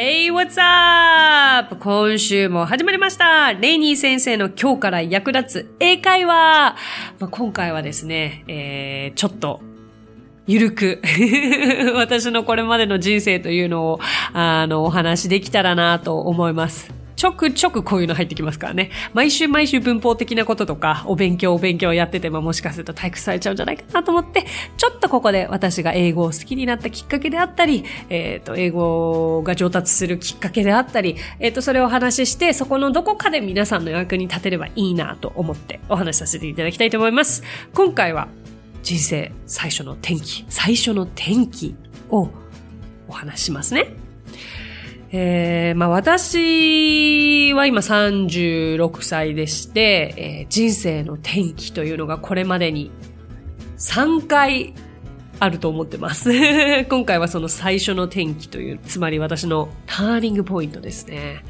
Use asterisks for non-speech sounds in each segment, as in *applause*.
Hey, what's up? 今週も始まりました。レイニー先生の今日から役立つ英会話。まあ、今回はですね、えー、ちょっとゆるく *laughs* 私のこれまでの人生というのを、あの、お話できたらなと思います。ちょくちょくこういうの入ってきますからね。毎週毎週文法的なこととか、お勉強お勉強やっててももしかすると退屈されちゃうんじゃないかなと思って、ちょっとここで私が英語を好きになったきっかけであったり、えっ、ー、と、英語が上達するきっかけであったり、えっ、ー、と、それをお話しして、そこのどこかで皆さんの役に立てればいいなと思ってお話しさせていただきたいと思います。今回は人生最初の転機、最初の転機をお話しますね。えー、まあ私は今36歳でして、えー、人生の転機というのがこれまでに3回あると思ってます。*laughs* 今回はその最初の転機という、つまり私のターニングポイントですね。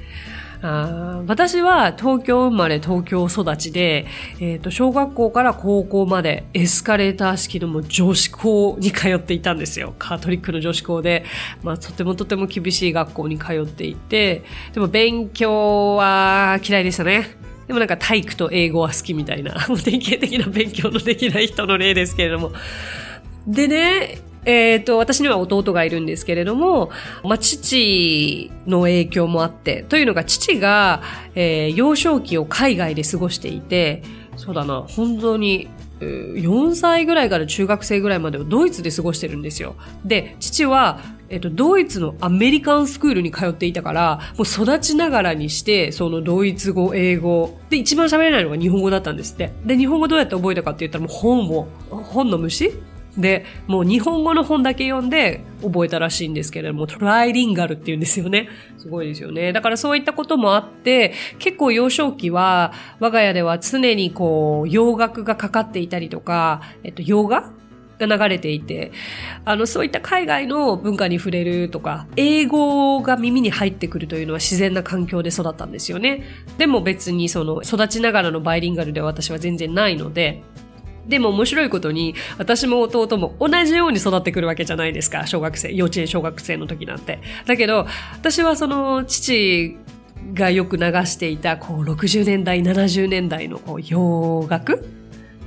あ私は東京生まれ東京育ちで、えっ、ー、と、小学校から高校までエスカレーター式のもう女子校に通っていたんですよ。カートリックの女子校で、まあ、とてもとても厳しい学校に通っていて、でも勉強は嫌いでしたね。でもなんか体育と英語は好きみたいな、*laughs* 典型的な勉強のできない人の例ですけれども。でね、えっ、ー、と、私には弟がいるんですけれども、まあ、父の影響もあって、というのが父が、えー、幼少期を海外で過ごしていて、そうだな、本当に、4歳ぐらいから中学生ぐらいまでをドイツで過ごしてるんですよ。で、父は、えっと、ドイツのアメリカンスクールに通っていたから、もう育ちながらにして、そのドイツ語、英語。で、一番喋れないのが日本語だったんですって。で、日本語どうやって覚えたかって言ったらもう本を、本の虫で、もう日本語の本だけ読んで覚えたらしいんですけれども、トライリンガルって言うんですよね。すごいですよね。だからそういったこともあって、結構幼少期は、我が家では常にこう、洋楽がかかっていたりとか、えっと、洋画が流れていて、あの、そういった海外の文化に触れるとか、英語が耳に入ってくるというのは自然な環境で育ったんですよね。でも別にその、育ちながらのバイリンガルでは私は全然ないので、でも面白いことに、私も弟も同じように育ってくるわけじゃないですか。小学生、幼稚園小学生の時なんて。だけど、私はその父がよく流していた、こう、60年代、70年代のこう洋楽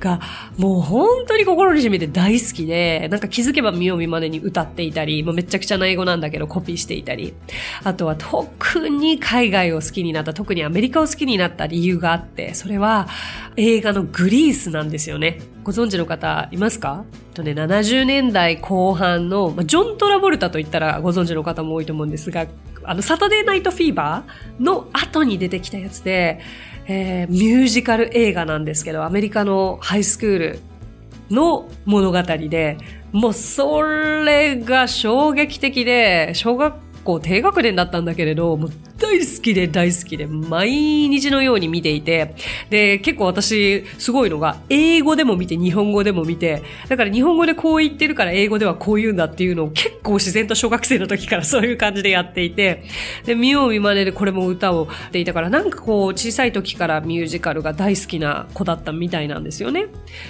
が、もう本当に心に染みて大好きで、なんか気づけば見よう見までに歌っていたり、もうめちゃくちゃな英語なんだけどコピーしていたり、あとは特に海外を好きになった、特にアメリカを好きになった理由があって、それは映画のグリースなんですよね。ご存知の方いますか？とね、70年代後半の、ジョン・トラボルタと言ったらご存知の方も多いと思うんですが、あの、サタデーナイト・フィーバーの後に出てきたやつで、えー、ミュージカル映画なんですけど、アメリカのハイスクールの物語で、もうそれが衝撃的で、小学校低学年だったんだけれど、もう大好きで大好きで、毎日のように見ていて、で、結構私、すごいのが、英語でも見て、日本語でも見て、だから日本語でこう言ってるから英語ではこう言うんだっていうのを結構自然と小学生の時から *laughs* そういう感じでやっていて、で、見よう見まねでこれも歌をっていたから、なんかこう、小さい時からミュージカルが大好きな子だったみたいなんですよね。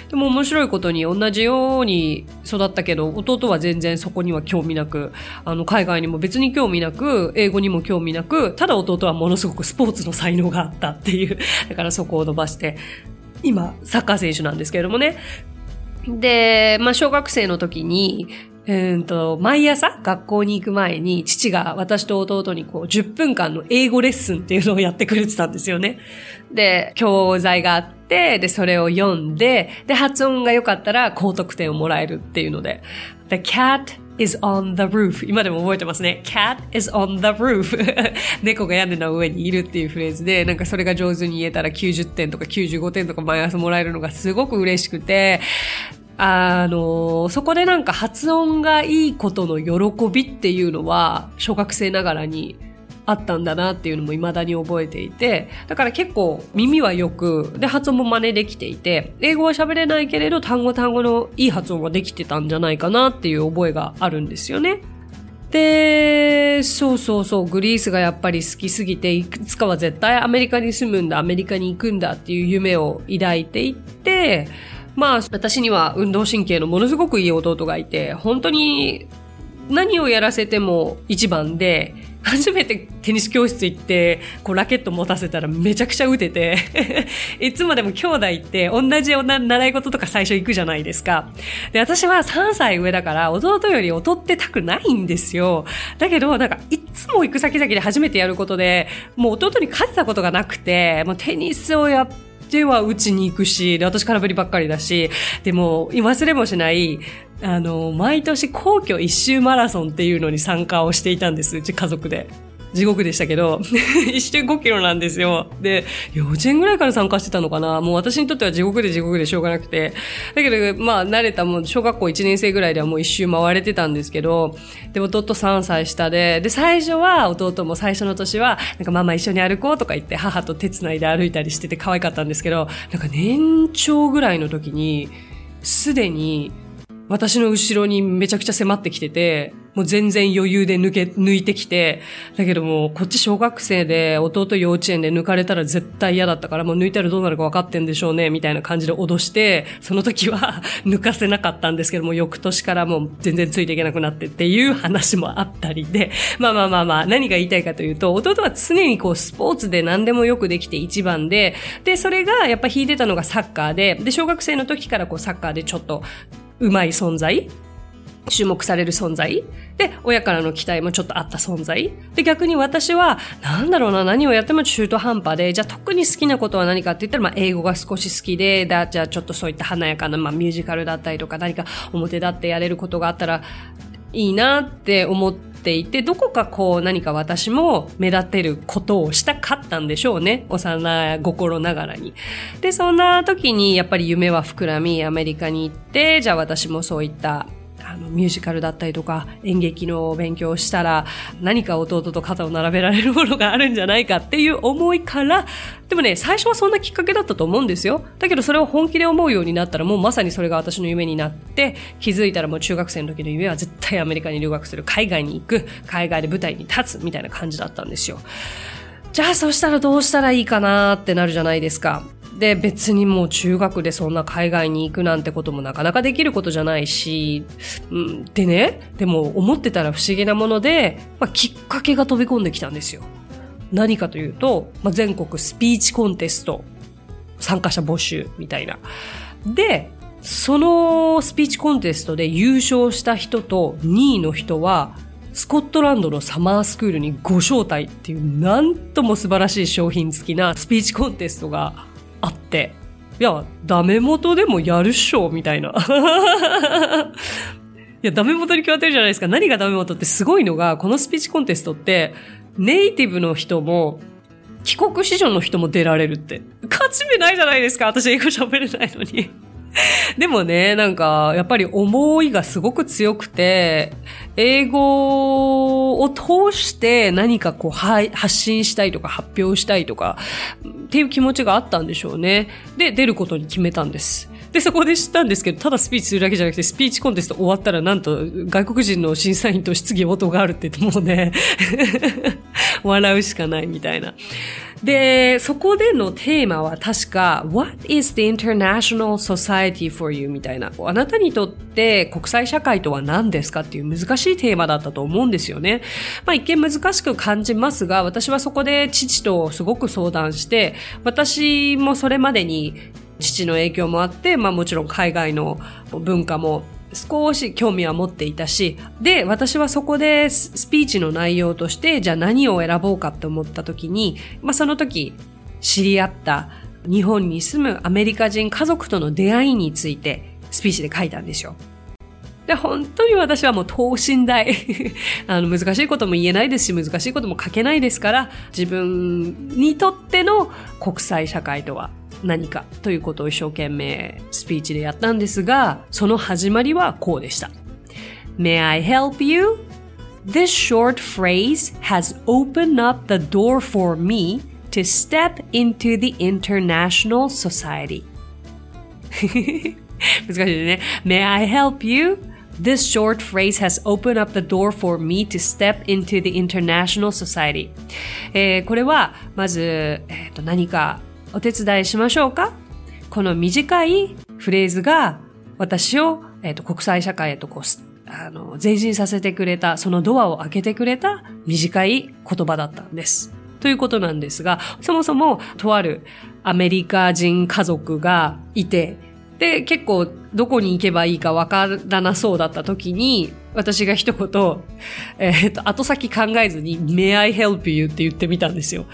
でも面白いことに同じように育ったけど、弟は全然そこには興味なく、あの、海外にも別に興味なく、英語にも興味なく、ただ弟はものすごくスポーツの才能があったっていう、*laughs* だからそこを伸ばして、今、サッカー選手なんですけれどもね。で、まあ、小学生の時に、うんと、毎朝学校に行く前に父が私と弟にこう10分間の英語レッスンっていうのをやってくれてたんですよね。で、教材があって、で、それを読んで、で、発音が良かったら高得点をもらえるっていうので。The cat is on the roof 今でも覚えてますね。cat is on the roof *laughs* 猫が屋根の上にいるっていうフレーズで、なんかそれが上手に言えたら90点とか95点とか毎朝もらえるのがすごく嬉しくて、あの、そこでなんか発音がいいことの喜びっていうのは、小学生ながらにあったんだなっていうのも未だに覚えていて、だから結構耳はよく、で、発音も真似できていて、英語は喋れないけれど、単語単語のいい発音はできてたんじゃないかなっていう覚えがあるんですよね。で、そうそうそう、グリースがやっぱり好きすぎて、いくつかは絶対アメリカに住むんだ、アメリカに行くんだっていう夢を抱いていって、まあ、私には運動神経のものすごくいい弟がいて、本当に何をやらせても一番で、初めてテニス教室行って、こうラケット持たせたらめちゃくちゃ打てて *laughs* いつまでも兄弟って同じ習い事とか最初行くじゃないですか。で、私は3歳上だから弟より劣ってたくないんですよ。だけど、なんかいつも行く先々で初めてやることで、もう弟に勝てたことがなくて、もうテニスをやってでは打ちに行くし、で、私空振りばっかりだし、でも、忘れもしない、あの、毎年皇居一周マラソンっていうのに参加をしていたんです、うち家族で。地獄でしたけど、*laughs* 一周5キロなんですよ。で、幼稚園ぐらいから参加してたのかなもう私にとっては地獄で地獄でしょうがなくて。だけど、まあ、慣れたもう、小学校1年生ぐらいではもう一周回れてたんですけど、で、弟3歳下で、で、最初は弟も最初の年は、なんかママ一緒に歩こうとか言って母と手繋いで歩いたりしてて可愛かったんですけど、なんか年長ぐらいの時に、すでに私の後ろにめちゃくちゃ迫ってきてて、もう全然余裕で抜け、抜いてきて、だけどもう、こっち小学生で、弟幼稚園で抜かれたら絶対嫌だったから、もう抜いたらどうなるか分かってんでしょうね、みたいな感じで脅して、その時は *laughs* 抜かせなかったんですけども、翌年からもう全然ついていけなくなってっていう話もあったりで、まあまあまあまあ、何が言いたいかというと、弟は常にこう、スポーツで何でもよくできて一番で、で、それがやっぱ引いてたのがサッカーで、で、小学生の時からこう、サッカーでちょっと、うまい存在。注目される存在。で、親からの期待もちょっとあった存在。で、逆に私は、なんだろうな、何をやっても中途半端で、じゃあ特に好きなことは何かって言ったら、まあ、英語が少し好きで、だ、じゃあちょっとそういった華やかな、まあ、ミュージカルだったりとか、何か表立ってやれることがあったら、いいなって思ってていて、どこかこう何か私も目立てることをしたかったんでしょうね。幼心ながらに。で、そんな時にやっぱり夢は膨らみ、アメリカに行って、じゃあ私もそういったあの、ミュージカルだったりとか、演劇の勉強をしたら、何か弟と肩を並べられるものがあるんじゃないかっていう思いから、でもね、最初はそんなきっかけだったと思うんですよ。だけどそれを本気で思うようになったら、もうまさにそれが私の夢になって、気づいたらもう中学生の時の夢は絶対アメリカに留学する、海外に行く、海外で舞台に立つ、みたいな感じだったんですよ。じゃあそしたらどうしたらいいかなってなるじゃないですか。で、別にもう中学でそんな海外に行くなんてこともなかなかできることじゃないし、うん、でね、でも思ってたら不思議なもので、まあ、きっかけが飛び込んできたんですよ。何かというと、まあ、全国スピーチコンテスト参加者募集みたいな。で、そのスピーチコンテストで優勝した人と2位の人は、スコットランドのサマースクールにご招待っていう、なんとも素晴らしい商品付きなスピーチコンテストがあって、いや、ダメ元でもやるっしょ、みたいな。*laughs* いや、ダメ元に決まってるじゃないですか。何がダメ元ってすごいのが、このスピーチコンテストって、ネイティブの人も、帰国子女の人も出られるって。勝ち目ないじゃないですか。私英語喋れないのに。*laughs* でもね、なんか、やっぱり思いがすごく強くて、英語を通して何かこう、発信したいとか発表したいとか、っていう気持ちがあったんでしょうね。で、出ることに決めたんです。で、そこで知ったんですけど、ただスピーチするだけじゃなくて、スピーチコンテスト終わったら、なんと、外国人の審査員と質疑応答があるって言ってもうね *laughs* 笑うしかないみたいな。で、そこでのテーマは確か、What is the international society for you? みたいな。あなたにとって国際社会とは何ですかっていう難しいテーマだったと思うんですよね。まあ一見難しく感じますが、私はそこで父とすごく相談して、私もそれまでに父の影響もあって、まあもちろん海外の文化も少し興味は持っていたし、で、私はそこでスピーチの内容として、じゃあ何を選ぼうかって思った時に、まあその時知り合った日本に住むアメリカ人家族との出会いについてスピーチで書いたんですよ。で、本当に私はもう等身大。*laughs* あの、難しいことも言えないですし、難しいことも書けないですから、自分にとっての国際社会とは何かということを一生懸命スピーチでやったんですが、その始まりはこうでした。May I help you? This short phrase has opened up the door for me to step into the international society. 難しいね。May I help you? This short phrase has opened up the door for me to step into the international society. えー、これは、まず、えー、と何かお手伝いしましょうか？この短いフレーズが私を、えー、と国際社会へとこうあの、前進させてくれた、そのドアを開けてくれた短い言葉だったんです。ということなんですが、そもそもとあるアメリカ人家族がいて、で、結構どこに行けばいいかわからなそうだった時に、私が一言、えっ、ー、と、後先考えずに、May I help you? って言ってみたんですよ。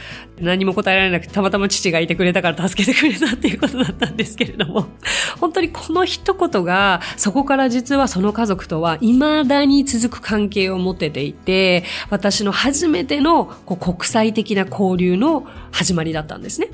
何も答えられなくて、たまたま父がいてくれたから助けてくれたっていうことだったんですけれども、*laughs* 本当にこの一言が、そこから実はその家族とは未だに続く関係を持てていて、私の初めてのこう国際的な交流の始まりだったんですね。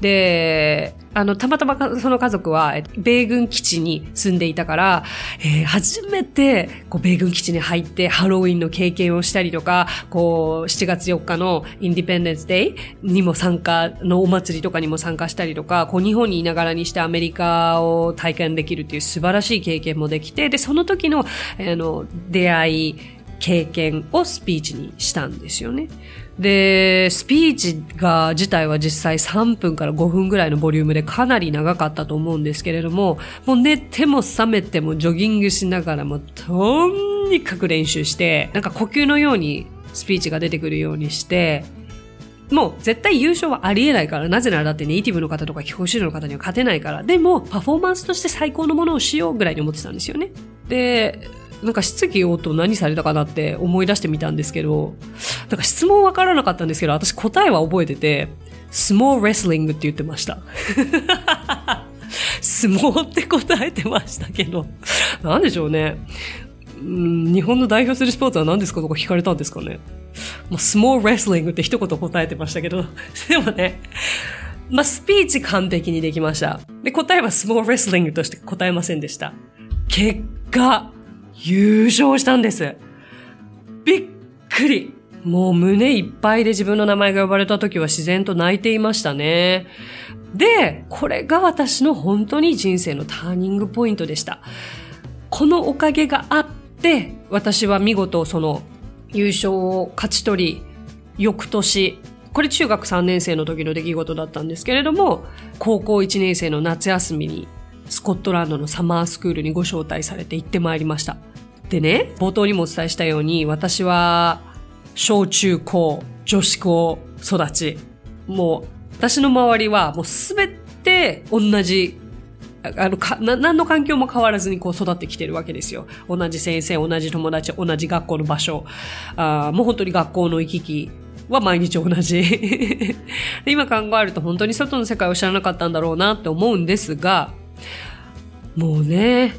で、あの、たまたまその家族は、米軍基地に住んでいたから、えー、初めて、こう、米軍基地に入ってハロウィンの経験をしたりとか、こう、7月4日のインディペンデンスデイにも参加のお祭りとかにも参加したりとか、こう、日本にいながらにしてアメリカを体験できるっていう素晴らしい経験もできて、で、その時の、あの、出会い、経験をスピーチにしたんですよね。で、スピーチが自体は実際3分から5分ぐらいのボリュームでかなり長かったと思うんですけれども、もう寝ても覚めてもジョギングしながらもとにかく練習して、なんか呼吸のようにスピーチが出てくるようにして、もう絶対優勝はありえないから、なぜならだってネイティブの方とか気候指導の方には勝てないから、でもパフォーマンスとして最高のものをしようぐらいに思ってたんですよね。で、なんか質疑応答何されたかなって思い出してみたんですけど、なんか質問わからなかったんですけど、私答えは覚えてて、スモーレスリングって言ってました。*laughs* 相撲って答えてましたけど、なんでしょうね。日本の代表するスポーツは何ですかとか聞かれたんですかね。まあ、スモーレスリングって一言答えてましたけど、*laughs* でもね、まあ、スピーチ完璧にできました。で、答えはスモーレスリングとして答えませんでした。結果、優勝したんです。びっくり。もう胸いっぱいで自分の名前が呼ばれた時は自然と泣いていましたね。で、これが私の本当に人生のターニングポイントでした。このおかげがあって、私は見事その優勝を勝ち取り、翌年、これ中学3年生の時の出来事だったんですけれども、高校1年生の夏休みにスコットランドのサマースクールにご招待されて行ってまいりました。でね、冒頭にもお伝えしたように、私は小中高、女子高育ち、もう私の周りはもうすべて同じあの、か、な、何の環境も変わらずにこう育ってきてるわけですよ。同じ先生、同じ友達、同じ学校の場所。あもう本当に学校の行き来は毎日同じ *laughs* 今考えると本当に外の世界を知らなかったんだろうなって思うんですが、もうね、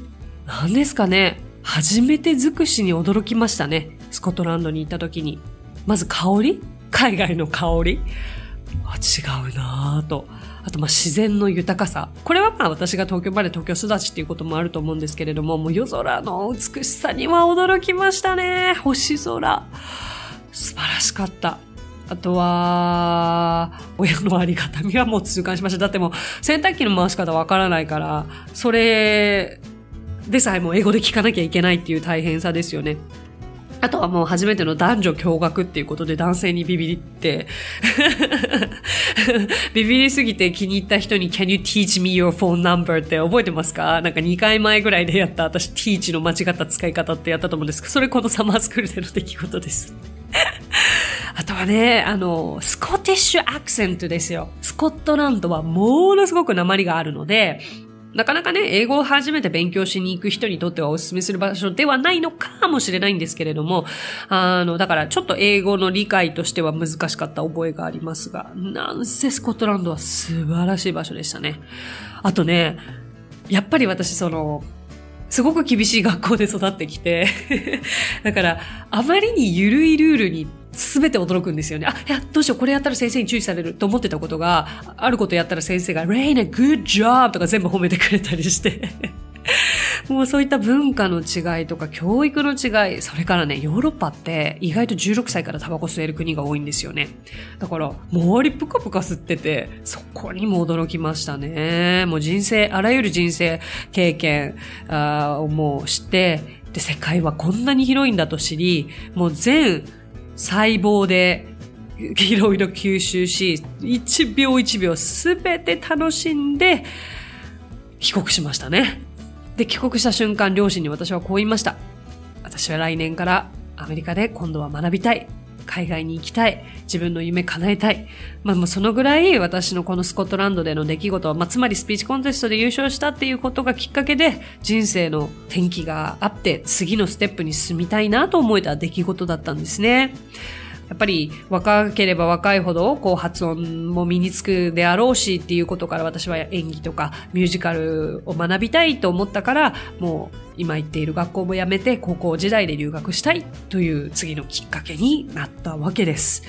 何ですかね。初めて尽くしに驚きましたね。スコットランドに行った時に。まず香り？海外の香り？あ違うなぁと。あと、まあ、自然の豊かさ。これはまあ私が東京まで東京育ちっていうこともあると思うんですけれども、もう夜空の美しさには驚きましたね。星空。素晴らしかった。あとは、親のありがたみはもう痛感しました。だってもう、洗濯機の回し方わからないから、それでさえも英語で聞かなきゃいけないっていう大変さですよね。あとはもう初めての男女共学っていうことで男性にビビりって、*laughs* ビビりすぎて気に入った人に Can you teach me your phone number? って覚えてますか？なんか2回前ぐらいでやった私 teach の間違った使い方ってやったと思うんですけど、それこのサマースクールでの出来事です。あとはね、あの、スコティッシュアクセントですよ。スコットランドはものすごく鉛があるので、なかなかね、英語を初めて勉強しに行く人にとってはお勧めする場所ではないのかもしれないんですけれども、あの、だからちょっと英語の理解としては難しかった覚えがありますが、なんせスコットランドは素晴らしい場所でしたね。あとね、やっぱり私その、すごく厳しい学校で育ってきて *laughs* だから、あまりに緩いルールに全て驚くんですよね。あ、いや、どうしよう、これやったら先生に注意されると思ってたことが、あることやったら先生が、レイナ、good job! とか全部褒めてくれたりして *laughs* もうそういった文化の違いとか教育の違い、それからね、ヨーロッパって意外と16歳からタバコ吸える国が多いんですよね。だから、周りぷかぷか吸ってて、そこにも驚きましたね。もう人生、あらゆる人生経験をもう知って、で、世界はこんなに広いんだと知り、もう全細胞でいろいろ吸収し、1秒1秒すべて楽しんで、帰国しましたね。で、帰国した瞬間、両親に私はこう言いました。私は来年からアメリカで今度は学びたい。海外に行きたい。自分の夢叶えたい。まあもうそのぐらい私のこのスコットランドでの出来事は、まあつまりスピーチコンテストで優勝したっていうことがきっかけで人生の転機があって次のステップに進みたいなと思えた出来事だったんですね。やっぱり若ければ若いほどこう発音も身につくであろうしっていうことから私は演技とかミュージカルを学びたいと思ったからもう今行っている学校も辞めて高校時代で留学したいという次のきっかけになったわけです。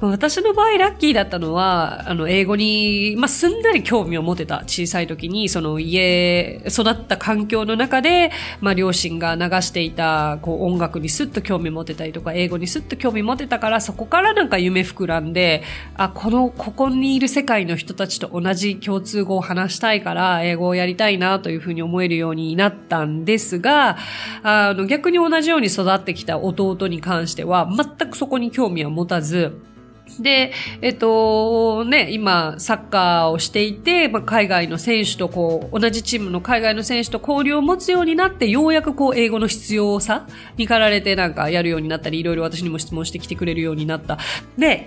私の場合ラッキーだったのは、あの、英語に、まあ、すんなり興味を持てた。小さい時に、その家、育った環境の中で、まあ、両親が流していた、こう、音楽にすっと興味持てたりとか、英語にすっと興味持てたから、そこからなんか夢膨らんで、あ、この、ここにいる世界の人たちと同じ共通語を話したいから、英語をやりたいなというふうに思えるようになったんですが、あの、逆に同じように育ってきた弟に関しては、全くそこに興味は持たず、で、えっと、ね、今、サッカーをしていて、まあ、海外の選手とこう、同じチームの海外の選手と交流を持つようになって、ようやくこう、英語の必要さに駆られてなんかやるようになったり、いろいろ私にも質問してきてくれるようになった。で、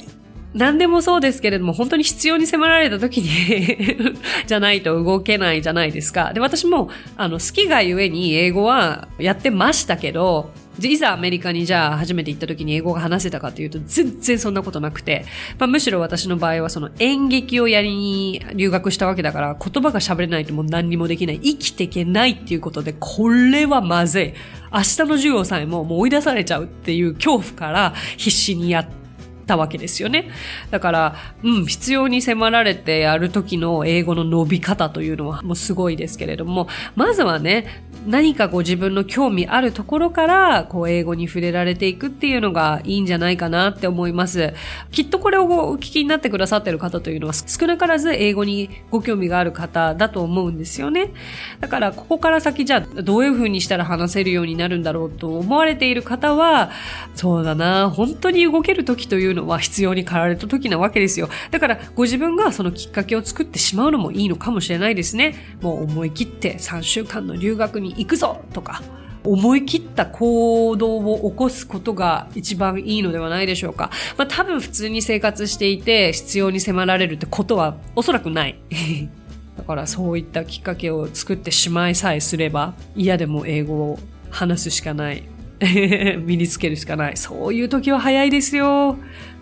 何でもそうですけれども、本当に必要に迫られた時に *laughs* じゃないと動けないじゃないですか。で、私も、あの、好きがゆえに英語はやってましたけど、いざアメリカにじゃあ初めて行った時に英語が話せたかというと全然そんなことなくて、まあ、むしろ私の場合はその演劇をやりに留学したわけだから言葉が喋れないともう何にもできない。生きていけないっていうことでこれはまずい。明日の授業さえももう追い出されちゃうっていう恐怖から必死にやってたわけですよね。だから、うん、必要に迫られてやる時の英語の伸び方というのはもうすごいですけれども、まずはね、何かこう自分の興味あるところから、こう英語に触れられていくっていうのがいいんじゃないかなって思います。きっとこれをお聞きになってくださってる方というのは少なからず英語にご興味がある方だと思うんですよね。だからここから先じゃあどういう風にしたら話せるようになるんだろうと思われている方は、そうだな、本当に動ける時というのは必要に駆られた時なわけですよ。だからご自分がそのきっかけを作ってしまうのもいいのかもしれないですね。もう思い切って3週間の留学に行くぞとか、思い切った行動を起こすことが一番いいのではないでしょうか。まあ多分普通に生活していて必要に迫られるってことはおそらくない。*laughs* だからそういったきっかけを作ってしまいさえすれば嫌でも英語を話すしかない。*laughs* 身につけるしかない。そういう時は早いですよ。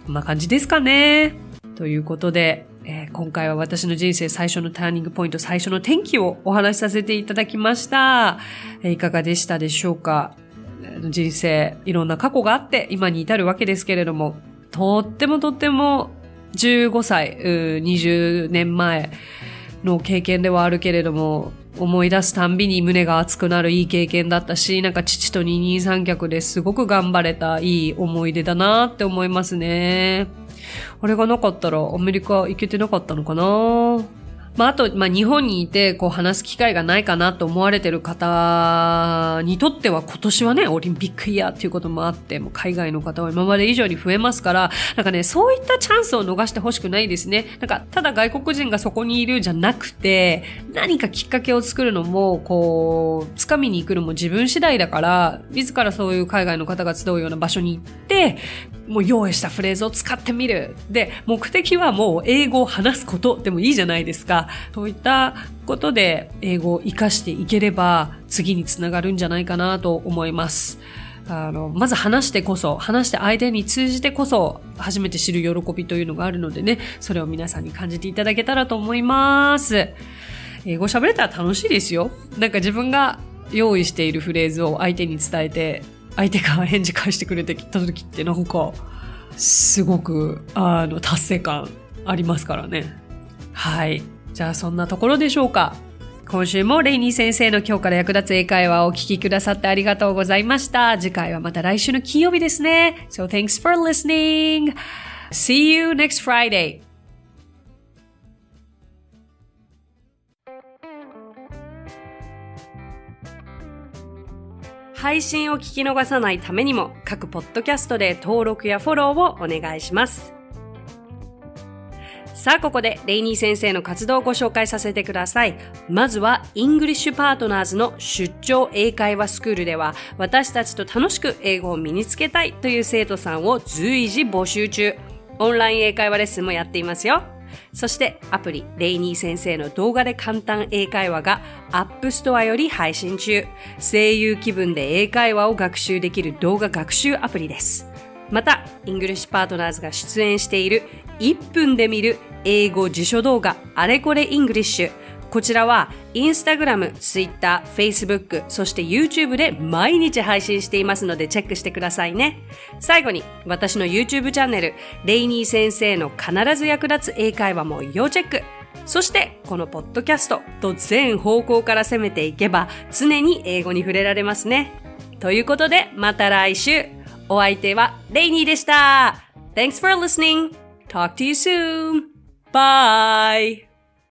こんな感じですかね。ということで、えー、今回は私の人生最初のターニングポイント、最初の天気をお話しさせていただきました。えー、いかがでしたでしょうか？人生、いろんな過去があって今に至るわけですけれども、とってもとっても15歳、20年前の経験ではあるけれども、思い出すたんびに胸が熱くなるいい経験だったし、なんか父と二人三脚ですごく頑張れたいい思い出だなって思いますね。あれがなかったらアメリカ行けてなかったのかなまあ、あと、まあ、日本にいて、こう、話す機会がないかなと思われてる方にとっては、今年はね、オリンピックイヤーっていうこともあって、もう海外の方は今まで以上に増えますから、なんかね、そういったチャンスを逃してほしくないですね。なんか、ただ外国人がそこにいるじゃなくて、何かきっかけを作るのも、こう、掴みに行くのも自分次第だから、自らそういう海外の方が集うような場所に行って、もう用意したフレーズを使ってみる。で、目的はもう英語を話すことでもいいじゃないですかそういったことで英語を活かしていければ次につながるんじゃないかなと思います。あの、まず話してこそ、話して相手に通じてこそ、初めて知る喜びというのがあるのでね、それを皆さんに感じていただけたらと思います。英語喋れたら楽しいですよ。なんか自分が用意しているフレーズを相手に伝えて、相手が返事返してくれてきた時ってなんか、すごく、あの、達成感ありますからね。はい。じゃあそんなところでしょうか。今週もレイニー先生の今日から役立つ英会話をお聞きくださってありがとうございました。次回はまた来週の金曜日ですね。So thanks for listening. See you next Friday. 配信を聞き逃さないためにも各ポッドキャストで登録やフォローをお願いします。さあ、ここでレイニー先生の活動をご紹介させてください。まずは、 English Partners の出張英会話スクールでは、私たちと楽しく英語を身につけたいという生徒さんを随時募集中。オンライン英会話レッスンもやっていますよ。そしてアプリレイニー先生の動画で簡単英会話が App Store より配信中。声優気分で英会話を学習できる動画学習アプリです。また、 English Partners が出演している1分で見る英語辞書動画あれこれ English こちらはインスタグラム、ツイッター、フェイスブック、そして YouTube で毎日配信していますのでチェックしてくださいね。最後に私の YouTube チャンネル、レイニー先生の必ず役立つ英会話も要チェック。そしてこのポッドキャストと全方向から攻めていけば常に英語に触れられますね。ということでまた来週。お相手はレイニーでした。Thanks for listening. Talk to you soon. Bye.